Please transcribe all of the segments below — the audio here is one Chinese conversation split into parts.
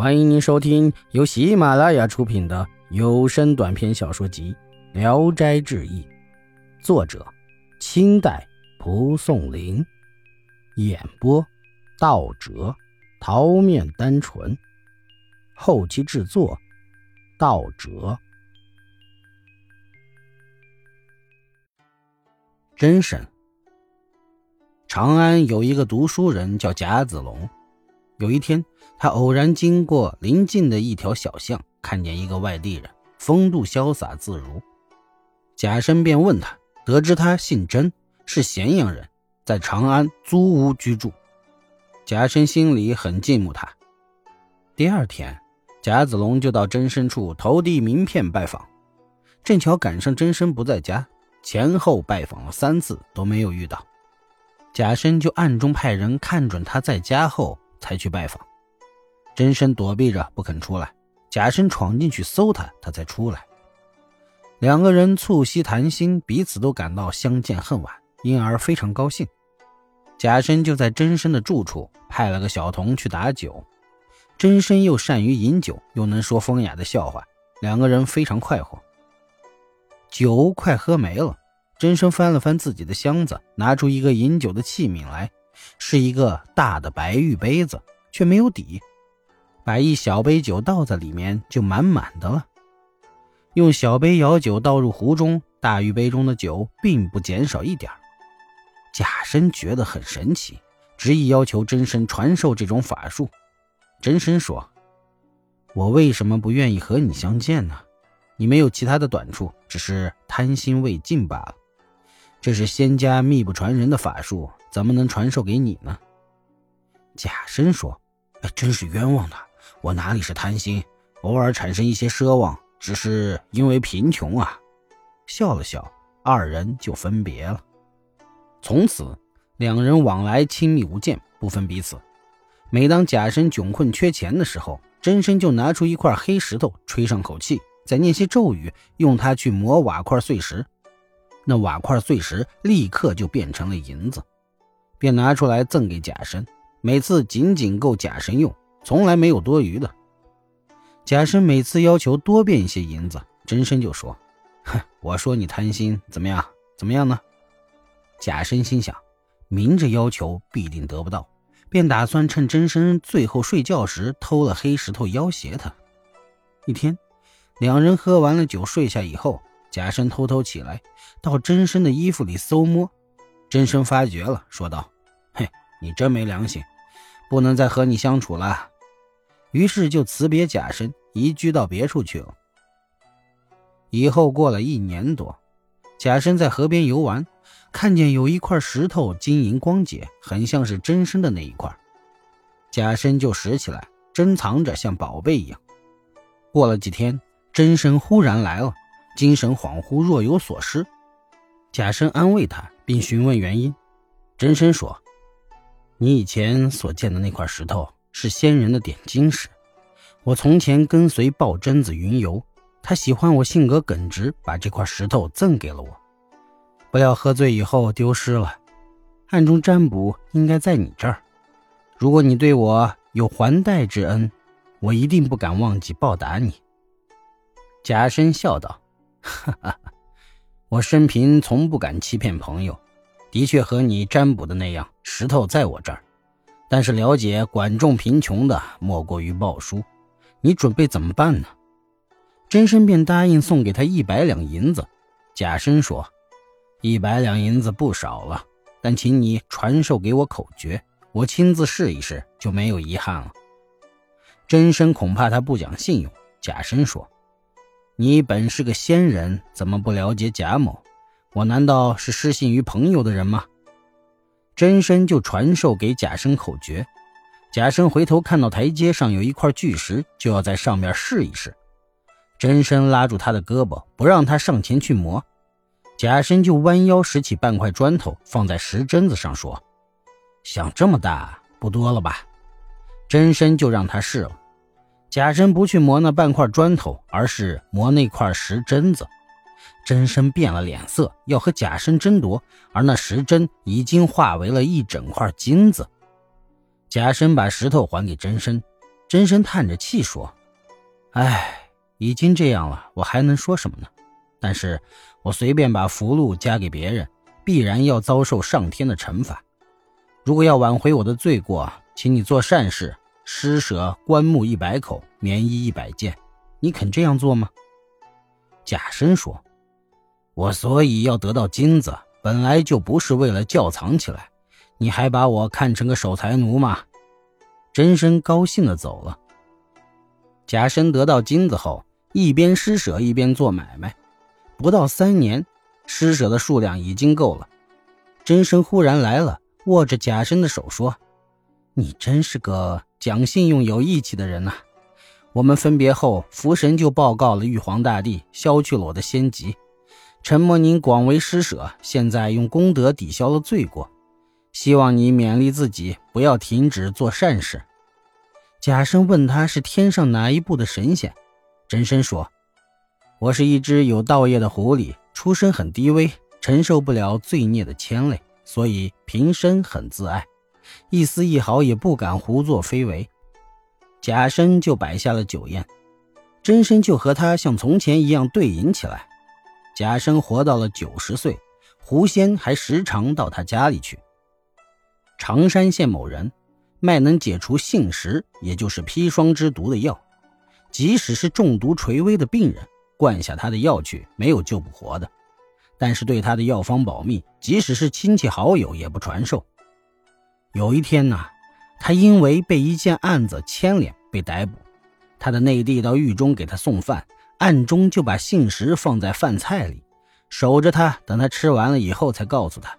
欢迎您收听由喜马拉雅出品的有声短篇小说集《聊斋志异》，作者：清代蒲松龄，演播：道哲、桃面单纯，后期制作：道哲。真神，长安有一个读书人叫贾子龙。有一天，他偶然经过邻近的一条小巷，看见一个外地人，风度潇洒自如。贾生便问他，得知他姓甄，是咸阳人，在长安租屋居住。贾生心里很敬慕他。第二天，贾子龙就到甄身处投递名片拜访，正巧赶上甄生不在家，前后拜访了三次都没有遇到。贾生就暗中派人看准他在家后。才去拜访，真身躲避着不肯出来，假身闯进去搜他，他才出来。两个人促膝谈心，彼此都感到相见恨晚，因而非常高兴。假身就在真身的住处派了个小童去打酒，真身又善于饮酒，又能说风雅的笑话，两个人非常快活。酒快喝没了，真身翻了翻自己的箱子，拿出一个饮酒的器皿来。是一个大的白玉杯子，却没有底，把一小杯酒倒在里面就满满的了。用小杯舀酒倒入壶中，大玉杯中的酒并不减少一点贾生觉得很神奇，执意要求真身传授这种法术。真身说：“我为什么不愿意和你相见呢？你没有其他的短处，只是贪心未尽罢了。这是仙家秘不传人的法术。”怎么能传授给你呢？贾生说：“哎，真是冤枉的！我哪里是贪心，偶尔产生一些奢望，只是因为贫穷啊。”笑了笑，二人就分别了。从此，两人往来亲密无间，不分彼此。每当贾生窘困缺钱的时候，真身就拿出一块黑石头，吹上口气，再念些咒语，用它去磨瓦块碎石，那瓦块碎石立刻就变成了银子。便拿出来赠给贾生，每次仅仅够贾生用，从来没有多余的。贾生每次要求多变一些银子，真身就说：“哼，我说你贪心，怎么样？怎么样呢？”贾生心想，明着要求必定得不到，便打算趁真身最后睡觉时偷了黑石头要挟他。一天，两人喝完了酒睡下以后，贾生偷偷起来，到真身的衣服里搜摸。真身发觉了，说道：“嘿，你真没良心，不能再和你相处了。”于是就辞别贾生，移居到别处去了。以后过了一年多，贾生在河边游玩，看见有一块石头晶莹光洁，很像是真身的那一块。贾生就拾起来，珍藏着，像宝贝一样。过了几天，真身忽然来了，精神恍惚，若有所失。贾生安慰他。并询问原因，真身说：“你以前所见的那块石头是仙人的点睛石。我从前跟随抱贞子云游，他喜欢我性格耿直，把这块石头赠给了我。不料喝醉以后丢失了，暗中占卜应该在你这儿。如果你对我有还贷之恩，我一定不敢忘记报答你。”贾生笑道：“哈哈哈。”我生平从不敢欺骗朋友，的确和你占卜的那样，石头在我这儿。但是了解管仲贫穷的莫过于鲍叔，你准备怎么办呢？真身便答应送给他一百两银子。假身说：“一百两银子不少了，但请你传授给我口诀，我亲自试一试，就没有遗憾了。”真身恐怕他不讲信用。假身说。你本是个仙人，怎么不了解贾某？我难道是失信于朋友的人吗？真身就传授给贾生口诀。贾生回头看到台阶上有一块巨石，就要在上面试一试。真身拉住他的胳膊，不让他上前去磨。贾生就弯腰拾起半块砖头，放在石针子上，说：“想这么大，不多了吧？”真身就让他试了。贾生不去磨那半块砖头，而是磨那块石针子。真身变了脸色，要和贾生争夺，而那石针已经化为了一整块金子。贾生把石头还给真身，真身叹着气说：“哎，已经这样了，我还能说什么呢？但是我随便把符禄加给别人，必然要遭受上天的惩罚。如果要挽回我的罪过，请你做善事，施舍棺木一百口，棉衣一百件。你肯这样做吗？”假身说：“我所以要得到金子，本来就不是为了窖藏起来。你还把我看成个守财奴吗？”真身高兴的走了。假身得到金子后，一边施舍一边做买卖，不到三年，施舍的数量已经够了。真身忽然来了，握着假身的手说：“你真是个讲信用、有义气的人呐！我们分别后，福神就报告了玉皇大帝，消去了我的仙籍。承蒙您广为施舍，现在用功德抵消了罪过。”希望你勉励自己，不要停止做善事。假身问他是天上哪一部的神仙，真身说：“我是一只有道业的狐狸，出身很低微，承受不了罪孽的牵累，所以平生很自爱，一丝一毫也不敢胡作非为。”假身就摆下了酒宴，真身就和他像从前一样对饮起来。假身活到了九十岁，狐仙还时常到他家里去。常山县某人卖能解除杏石，也就是砒霜之毒的药，即使是中毒垂危的病人，灌下他的药去，没有救不活的。但是对他的药方保密，即使是亲戚好友也不传授。有一天呢，他因为被一件案子牵连被逮捕，他的内弟到狱中给他送饭，暗中就把信石放在饭菜里，守着他，等他吃完了以后才告诉他。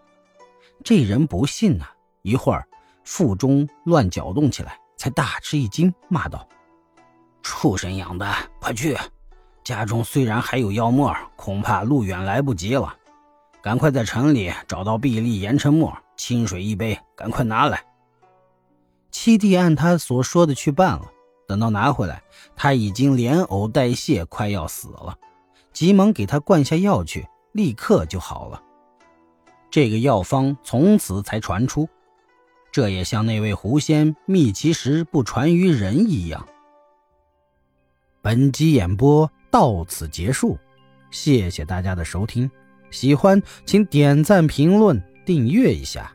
这人不信呐。一会儿，腹中乱搅动起来，才大吃一惊，骂道：“畜生养的，快去！家中虽然还有药沫，恐怕路远来不及了。赶快在城里找到碧丽盐城末，清水一杯，赶快拿来。”七弟按他所说的去办了。等到拿回来，他已经连呕带泻，快要死了，急忙给他灌下药去，立刻就好了。这个药方从此才传出。这也像那位狐仙觅其实不传于人一样。本集演播到此结束，谢谢大家的收听，喜欢请点赞、评论、订阅一下。